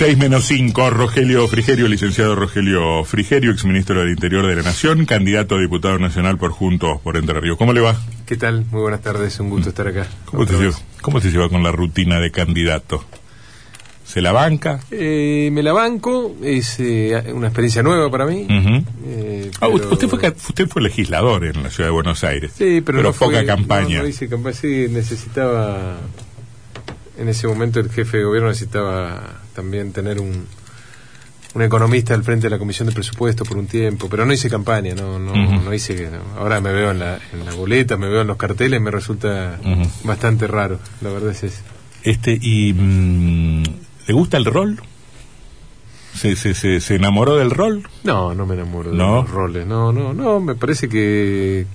6 menos 5, Rogelio Frigerio, licenciado Rogelio Frigerio, exministro del Interior de la Nación, candidato a diputado nacional por Juntos por Entre Ríos. ¿Cómo le va? ¿Qué tal? Muy buenas tardes, un gusto estar acá. ¿Cómo te, lleva, ¿Cómo te lleva con la rutina de candidato? ¿Se la banca? Eh, me la banco, es eh, una experiencia nueva para mí. eh, ah, usted, fue, usted fue legislador en la ciudad de Buenos Aires. Sí, pero, pero no poca fue, campaña. No, no hice campaña, sí, necesitaba. En ese momento el jefe de gobierno necesitaba también tener un, un economista al frente de la comisión de presupuesto por un tiempo, pero no hice campaña, no no, no hice. Ahora me veo en la, en la boleta, me veo en los carteles, me resulta bastante raro, la verdad es eso. Este, y. Mmm, ¿Le gusta el rol? ¿Se, se, se, se enamoró del rol? No, no me enamoro de ¿No? los roles. No, no, no, me parece que.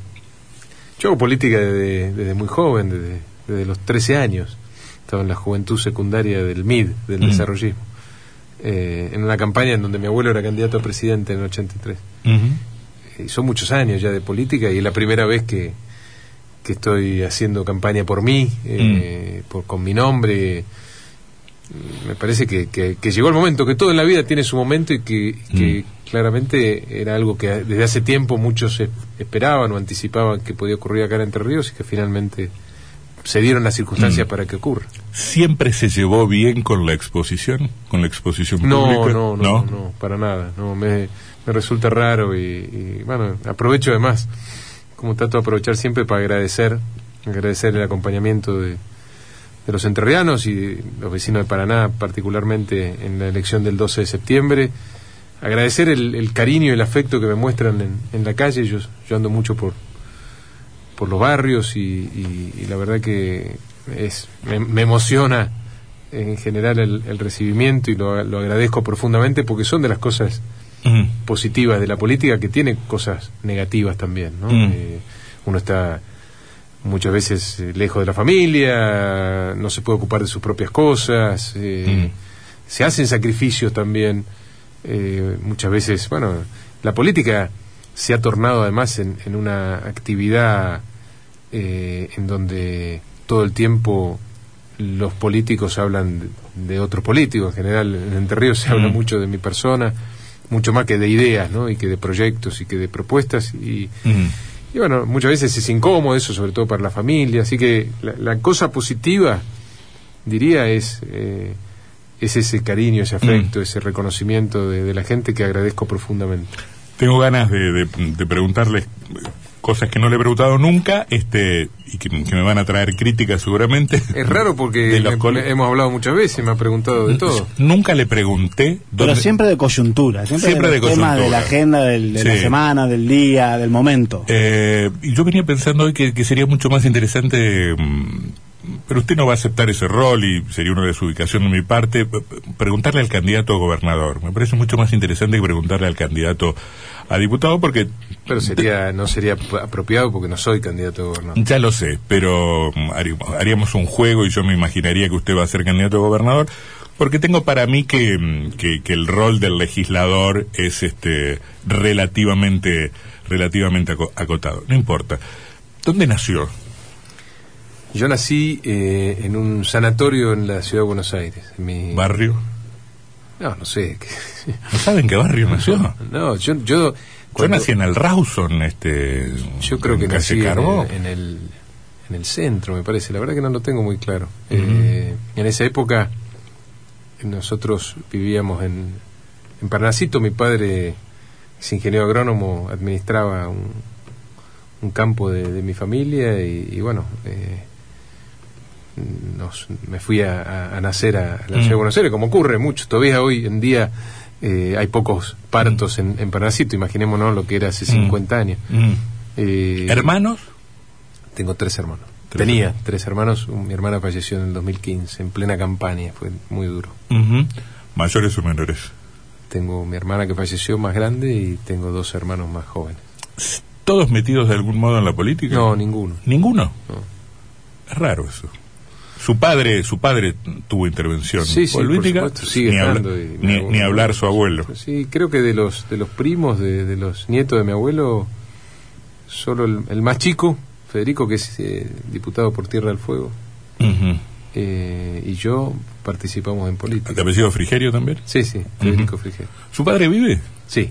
Yo hago política desde, desde muy joven, desde, desde, los 13 años. Estaba en la juventud secundaria del MID, del Mm. desarrollismo. Eh, en una campaña en donde mi abuelo era candidato a presidente en el 83. Uh Y son muchos años ya de política y es la primera vez que, que estoy haciendo campaña por mí, eh, Mm. por, con mi nombre. Me parece que, que, que llegó el momento, que todo en la vida tiene su momento y que, que Mm. claramente era algo que desde hace tiempo muchos esperaban o anticipaban que podía ocurrir acá en Entre Ríos y que finalmente se dieron las circunstancias Mm. para que ocurra. ¿Siempre se llevó bien con la exposición? ¿Con la exposición No, pública? no, no, no, para nada. No, me, me resulta raro y, y, bueno, aprovecho además, como trato de aprovechar siempre para agradecer, agradecer el acompañamiento de, de los entrerrianos y los vecinos de Paraná, particularmente en la elección del 12 de septiembre. Agradecer el, el cariño y el afecto que me muestran en, en la calle. Yo, yo ando mucho por, por los barrios y, y, y la verdad que es, me, me emociona en general el, el recibimiento y lo, lo, agradezco profundamente porque son de las cosas positivas de la política que tiene cosas negativas también. ¿no? Eh, uno está muchas veces eh, lejos de la familia, no se puede ocupar de sus propias cosas, eh, se hacen sacrificios también. eh, muchas veces, bueno, la política se ha tornado además en, en una actividad eh, en donde todo el tiempo los políticos hablan de, de otros políticos. En general, en Entre Ríos se habla Mm. mucho de mi persona, mucho más que de ideas, ¿no? Y que de proyectos y que de propuestas. Y, Mm. y bueno, muchas veces es incómodo eso, sobre todo para la familia. Así que la, la cosa positiva, diría, es, eh, es ese cariño, ese afecto, Mm. ese reconocimiento de, de la gente que agradezco profundamente. Tengo ganas de, de, de preguntarles cosas que no le he preguntado nunca este y que, que me van a traer críticas seguramente. Es raro porque De los me- cole- me- hemos hablado muchas veces, me ha preguntado de todo. Nunca le pregunté. Pero dónde- siempre de coyuntura, siempre, Siempre de, de temas de coyuntura. la agenda del- de Sí. la semana, del día, del momento. Eh, y yo venía pensando hoy que, que sería mucho más interesante, mm, pero usted no va a aceptar ese rol y sería una desubicación de mi parte, preguntarle al candidato a gobernador. Me parece mucho más interesante que preguntarle al candidato a diputado porque Pero sería no sería apropiado porque no soy candidato a gobernador. ya lo sé, pero mm, haríamos, un juego y yo me imaginaría que usted va a ser candidato a gobernador. Porque tengo para mí que, mm, que, que el rol del legislador es este relativamente relativamente aco- acotado. No importa. ¿Dónde nació? Yo nací eh, en un sanatorio en la ciudad de Buenos Aires. en mi- ¿Barrio? No, no sé. ¿No saben qué barrio nació? No, yo, yo, Yo cuando- nací en el Rawson, este. yo creo que en nací en en, el, en el centro, me parece. La verdad que no lo tengo muy claro. Eh, en esa época nosotros vivíamos en, en Parnasito. Mi padre es ingeniero agrónomo, administraba un, un campo de, de mi familia y, y bueno, eh, nos, me fui a, a- a nacer a, a la ciudad de Mm. Buenos Aires, como ocurre mucho. Todavía hoy en día eh, hay pocos partos en, en Parnasito, imaginémonos lo que era hace Mm. 50 años. Mm. Eh, ¿Hermanos? Tengo tres hermanos. Tres Tenía hermanos. tres hermanos. Mi hermana falleció en el 2015, en plena campaña. Fue muy duro. ¿Mayores o menores? Tengo mi hermana que falleció más grande y tengo dos hermanos más jóvenes. ¿Todos metidos de algún modo en la política? No, ninguno. ¿Ninguno? No. Es raro eso. Su padre, su padre tuvo intervención Sí, sí, por política, supuesto, sigue ni, habla- estando y- ni- ni hablar su abuelo. Sí, creo que de los de los primos, de, de los nietos de mi abuelo, solo el, el más chico, Federico, que es eh, diputado por Tierra del Fuego, eh, y yo participamos en política. ¿Te apellido Frigerio también? Sí, sí, Federico Frigerio. ¿Su padre vive? Sí.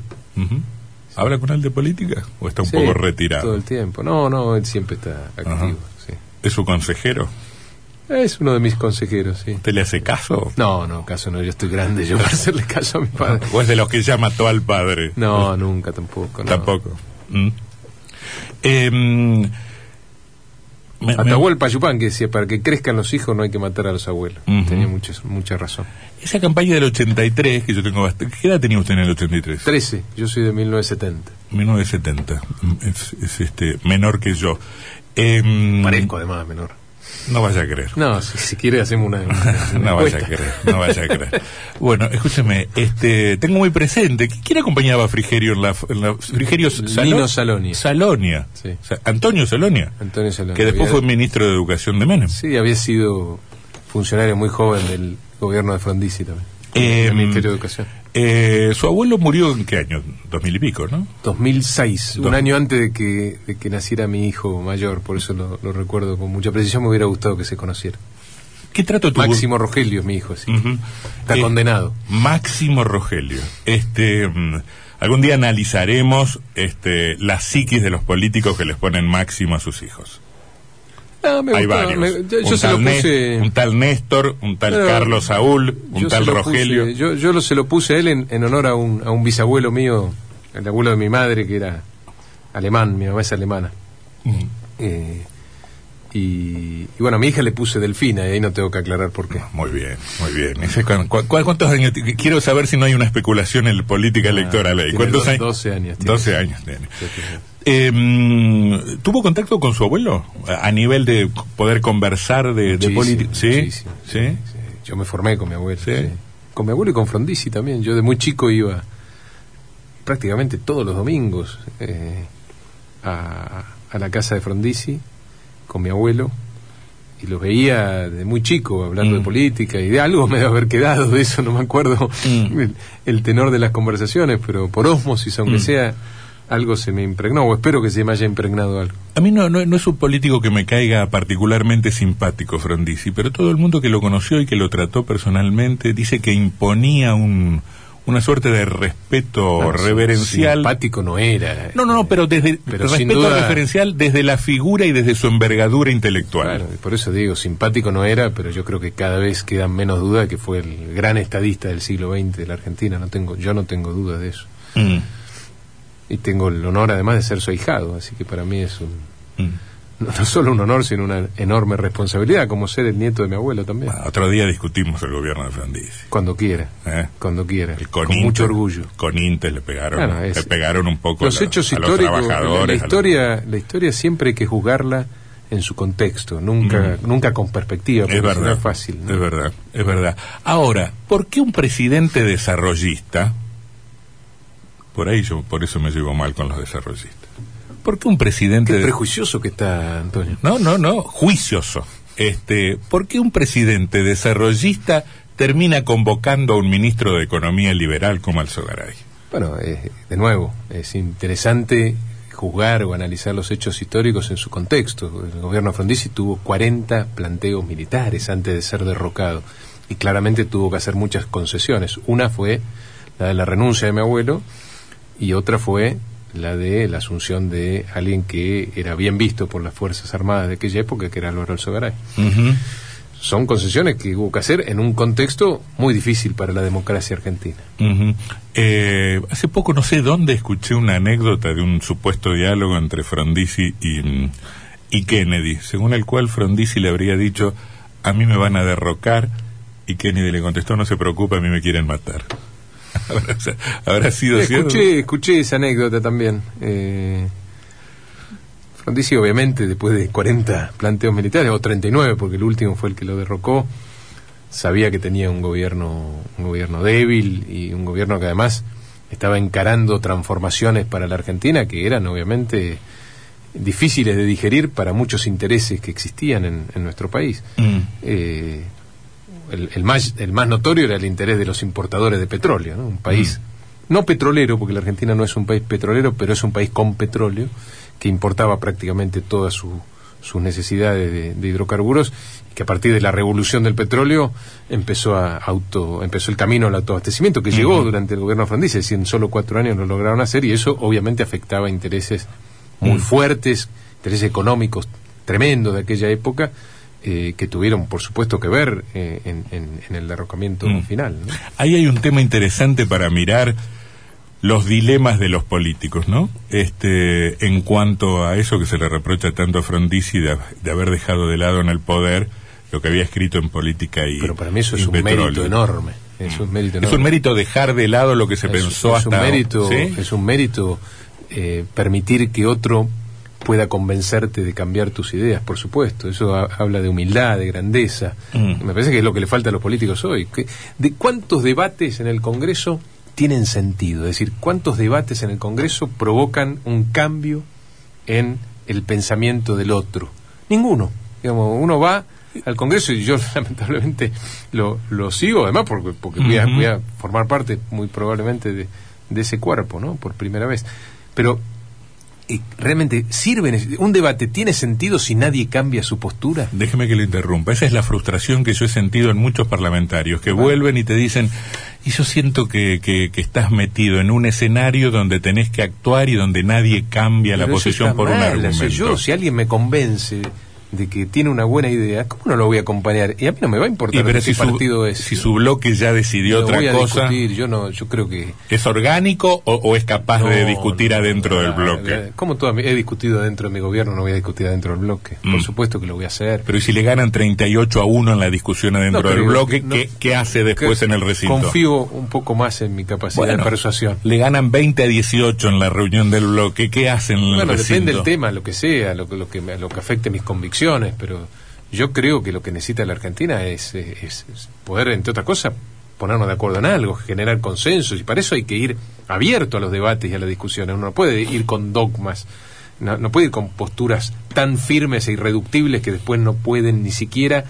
¿Habla con él de política? ¿O está un Sí, poco Todo retirado? el tiempo. No, no, él siempre está activo. sí. ¿Es su consejero? Es uno de mis consejeros, sí. ¿Usted le hace caso? No, no, caso no, yo estoy grande yo para hacerle caso a mi padre. ¿O es de los que ya mató al padre? No, nunca tampoco. no. Tampoco. Mm. Me- Yupan que decía, para que crezcan los hijos no hay que matar a los abuelos. Tenía mucha, mucha razón. esa campaña del 83, que yo tengo bastante... ¿Qué edad tenía usted en el 83? 13, yo soy de 1970. 1970. Mm, Es, es, este, menor que yo. Em, Parezco además menor. No vaya a creer. No, si, si quiere hacemos una, una no vaya a creer, no vaya a creer. Bueno, escúcheme, este, tengo muy presente, ¿qui- ¿quién acompañaba a Frigerio en la, en la Frigerio Salo- Lino Salonia. Salonia. Sí. O sea, Antonio Salonia, Antonio Solano. que después Había- fue ministro de Educación de Menem. Sí, había sido funcionario muy joven del gobierno de Frondizi también. Eh, del Ministerio de Educación. Eh, su abuelo murió en qué año? Dos mil y pico, ¿no? 2006, Dos- un año antes de que, de que naciera mi hijo mayor, por eso lo, lo recuerdo con mucha precisión, me hubiera gustado que se conociera. ¿Qué trato tuvo? Máximo Rogelio es mi hijo. Está Eh, condenado. Máximo Rogelio. Este, mm, algún día analizaremos este, la psiquis de los políticos que les ponen máximo a sus hijos. Ah, me Hay gustaba, varios. me- yo, yo un, se lo tal Nes- puse. un tal Néstor, un tal Pero Carlos Saúl, un tal lo puse- Rogelio. yo yo lo, se lo puse a él en, en honor a un, a un bisabuelo mío, el abuelo de mi madre, que era alemán, mi mamá es alemana. Mm. Eh, y, y bueno, a mi hija le puse Delfina, y ahí no tengo que aclarar por qué. Muy bien, muy bien. Cu- ¿Cuántos años? Quiero saber si no hay una especulación en la política electoral ahí. ¿Cuántos do- años? 12 años tiene. 12 años tiene. Eh, mm, ¿Tuvo contacto con su abuelo? A nivel de poder conversar de, política. ¿Sí? ¿Sí? sí. Yo me formé con mi abuelo. Con mi abuelo y con Frondizi también. Yo de muy chico iba prácticamente todos los domingos eh, a, a la casa de Frondizi con mi abuelo y los veía de muy chico hablando Mm. de política y de algo me debe haber quedado de eso, no me acuerdo Mm. el, el tenor de las conversaciones, pero por osmosis, aunque Mm. sea, algo se me impregnó, o espero que se me haya impregnado algo. A mí no, no, no es un político que me caiga particularmente simpático, Frondizi, pero todo el mundo que lo conoció y que lo trató personalmente dice que imponía un, una suerte de respeto Ah, reverencial. Simpático no era. No, no, no, pero desde Pero respeto duda- referencial desde la figura y desde su envergadura intelectual. Claro, por eso digo, simpático no era, pero yo creo que cada vez quedan menos dudas de que fue el gran estadista del siglo XX de la Argentina. No tengo, yo no tengo dudas de eso. Mm, Y tengo el honor además de ser su ahijado, así que para mí es un, mm. no, no solo un honor, sino una enorme responsabilidad, como ser el nieto de mi abuelo también. Bueno, otro día discutimos el gobierno de Frondizi. Cuando quiera, ¿eh? cuando quiera, El con mucho orgullo. Con Intes le pegaron, Bueno, es- le pegaron un poco Los la- hechos a los históricos, la, trabajadores. la los- historia, la historia siempre hay que juzgarla en su contexto, nunca, nunca con perspectiva, porque Es si no verdad. es fácil. ¿no? Es verdad, es verdad. Ahora, ¿por qué un presidente desarrollista? Por ahí yo, por eso me llevo mal con los desarrollistas. ¿Por qué un presidente Qué prejuicioso que está Antonio. No, no, no, juicioso. Este, ¿por qué un presidente desarrollista termina convocando a un ministro de Economía liberal como Alzogaray? Bueno, eh, de nuevo, es interesante juzgar o analizar los hechos históricos en su contexto. El gobierno Frondizi tuvo 40 planteos militares antes de ser derrocado y claramente tuvo que hacer muchas concesiones. Una fue la de la renuncia de mi abuelo y otra fue la de la asunción de alguien que era bien visto por las Fuerzas Armadas de aquella época, que era Álvaro Alzogaray. Ujú. Son concesiones que hubo que hacer en un contexto muy difícil para la democracia argentina. Eh, hace poco no sé dónde escuché una anécdota de un supuesto diálogo entre Frondizi y, y Kennedy, según el cual Frondizi le habría dicho, a mí me van a derrocar, y Kennedy le contestó, no se preocupe, a mí me quieren matar. Habrá, habrá sido cierto. Escuché, escuché esa anécdota también. Eh, Frondizi, obviamente, después de 40 planteos militares, o 39, porque el último fue el que lo derrocó, sabía que tenía un gobierno, un gobierno débil y un gobierno que además estaba encarando transformaciones para la Argentina que eran, obviamente, difíciles de digerir para muchos intereses que existían en, en nuestro país. Mm. Eh, el, el más, el más notorio era el interés de los importadores de petróleo, ¿no? un país no petrolero, porque la Argentina no es un país petrolero, pero es un país con petróleo, que importaba prácticamente toda su, sus necesidades de, de hidrocarburos y que a partir de la revolución del petróleo empezó a auto empezó el camino al autoabastecimiento que llegó durante el gobierno Frondizi, es decir, en solo cuatro años lo lograron hacer y eso obviamente afectaba intereses muy Mm. fuertes, intereses económicos tremendos de aquella época eh, que tuvieron por supuesto que ver eh, en, en- en el derrocamiento Mm. final. ¿no? Ahí hay un tema interesante para mirar los dilemas de los políticos, ¿no? Este, en cuanto a eso que se le reprocha tanto a Frondizi de, de haber dejado de lado en el poder lo que había escrito en política y Pero para mí eso es un petróleo. mérito enorme. Es un mérito Es un mérito dejar de lado lo que se Es- pensó es hasta un mérito, ¿sí? es un mérito eh, permitir que otro pueda convencerte de cambiar tus ideas, por supuesto. Eso ha- habla de humildad, de grandeza. Mm. Me parece que es lo que le falta a los políticos hoy. ¿De cuántos debates en el Congreso tienen sentido? Es decir, ¿cuántos debates en el Congreso provocan un cambio en el pensamiento del otro? Ninguno. Digamos, uno va al Congreso y yo lamentablemente lo, lo sigo, además porque, porque voy, a, voy a formar parte muy probablemente de, de ese cuerpo, ¿no? Por primera vez. Pero realmente sirve un debate tiene sentido si nadie cambia su postura. Déjeme que lo interrumpa. Esa es la frustración que yo he sentido en muchos parlamentarios, que vuelven y te dicen, y yo siento que, que, que estás metido en un escenario donde tenés que actuar y donde nadie cambia la Pero posición por un argumento. yo, si alguien me convence de que tiene una buena idea, ¿cómo no lo voy a acompañar? Y a mí no me va a Y importar pero qué si su, partido es. si su bloque ya decidió otra voy a cosa, discutir, yo no, yo creo que ¿es orgánico o, o es capaz de No, discutir no, adentro del la- bloque? Como toda he discutido dentro de mi gobierno, no voy a discutir adentro del bloque. Por Mm. supuesto que lo voy a hacer. Pero ¿y si le ganan 38 a 1 en la discusión adentro No del bloque, que- no- ¿qué, qué hace después Que en el recinto? Confío un poco más en mi capacidad Bueno, de persuasión. Le ganan 20 a 18 en la reunión del bloque, ¿qué hacen en el Bueno, recinto? depende del tema, lo que sea, lo, lo que, lo que afecte mis convicciones, pero yo creo que lo que necesita la Argentina es, es- es- es poder, entre otras cosas, ponernos de acuerdo en algo, generar consensos, y para eso hay que ir abierto a los debates y a las discusiones. Uno no puede ir con dogmas, no, no puede ir con posturas tan firmes e irreductibles que después no pueden ni siquiera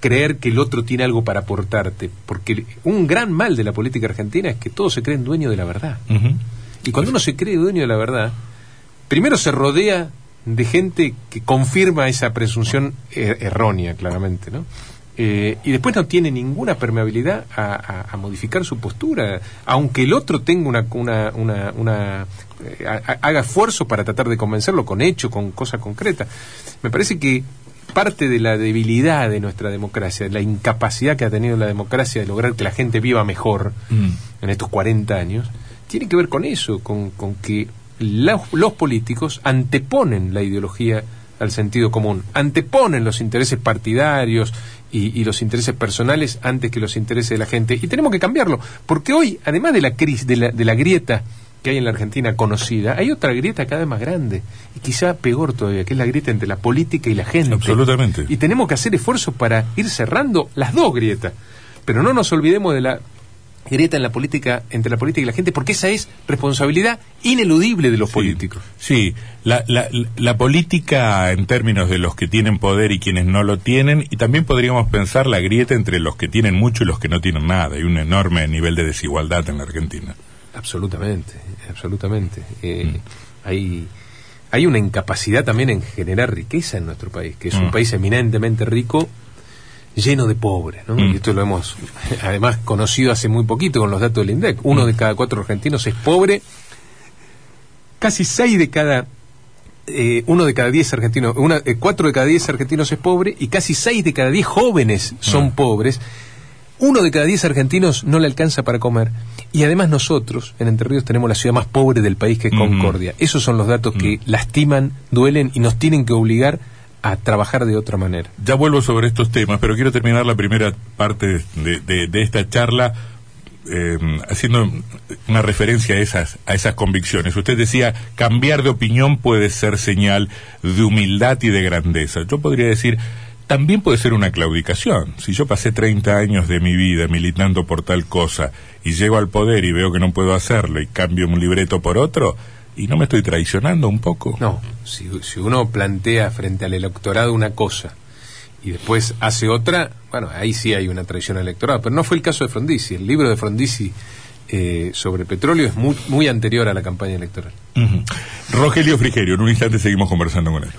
creer que el otro tiene algo para aportarte, porque un gran mal de la política argentina es que todos se creen dueños de la verdad. Y cuando uno se cree dueño de la verdad, primero se rodea de gente que confirma esa presunción er- errónea, claramente, ¿no? Eh, y después no tiene ninguna permeabilidad a, a- a modificar su postura, aunque el otro tenga una, una, una, una, eh, ha- ha- haga esfuerzo para tratar de convencerlo con hecho, con cosa concreta. Me parece que parte de la debilidad de nuestra democracia, la incapacidad que ha tenido la democracia de lograr que la gente viva mejor, Mm. en estos 40 años, tiene que ver con eso, con, con que los políticos anteponen la ideología al sentido común, anteponen los intereses partidarios y, y los intereses personales antes que los intereses de la gente. Y tenemos que cambiarlo, porque hoy, además de la crisis, de la, de la grieta que hay en la Argentina conocida, hay otra grieta cada vez más grande, y quizá peor todavía, que es la grieta entre la política y la gente. Absolutamente. Y tenemos que hacer esfuerzos para ir cerrando las dos grietas. Pero no nos olvidemos de la grieta en la política, entre la política y la gente, porque esa es responsabilidad ineludible de los Sí. políticos. Sí, la, la, la política en términos de los que tienen poder y quienes no lo tienen, y también podríamos pensar la grieta entre los que tienen mucho y los que no tienen nada. Hay un enorme nivel de desigualdad en la Argentina. Absolutamente, absolutamente. Eh, Mm. hay, hay una incapacidad también en generar riqueza en nuestro país, que es un Mm. país eminentemente rico, lleno de pobres. ¿no? Mm. Y esto lo hemos además conocido hace muy poquito con los datos del INDEC. Uno Mm. de cada cuatro argentinos es pobre, casi seis de cada... eh, uno de cada diez argentinos, una, eh, cuatro de cada diez argentinos es pobre y casi seis de cada diez jóvenes son Mm. pobres. Uno de cada diez argentinos no le alcanza para comer. Y además nosotros, en Entre Ríos, tenemos la ciudad más pobre del país, que es. Concordia. Esos son los datos que lastiman, duelen y nos tienen que obligar a trabajar de otra manera. Ya vuelvo sobre estos temas, pero quiero terminar la primera parte de, de- esta charla eh, haciendo una referencia a esas, a esas convicciones. Usted decía, cambiar de opinión puede ser señal de humildad y de grandeza. Yo podría decir, también puede ser una claudicación. Si yo pasé 30 años de mi vida militando por tal cosa y llego al poder y veo que no puedo hacerlo y cambio un libreto por otro, ¿y no me estoy traicionando un poco? No, si, si uno plantea frente al electorado una cosa y después hace otra, bueno, ahí sí hay una traición al electorado, pero no fue el caso de Frondizi. El libro de Frondizi eh, sobre petróleo es muy, muy anterior a la campaña electoral. Rogelio Frigerio, en un instante seguimos conversando con él.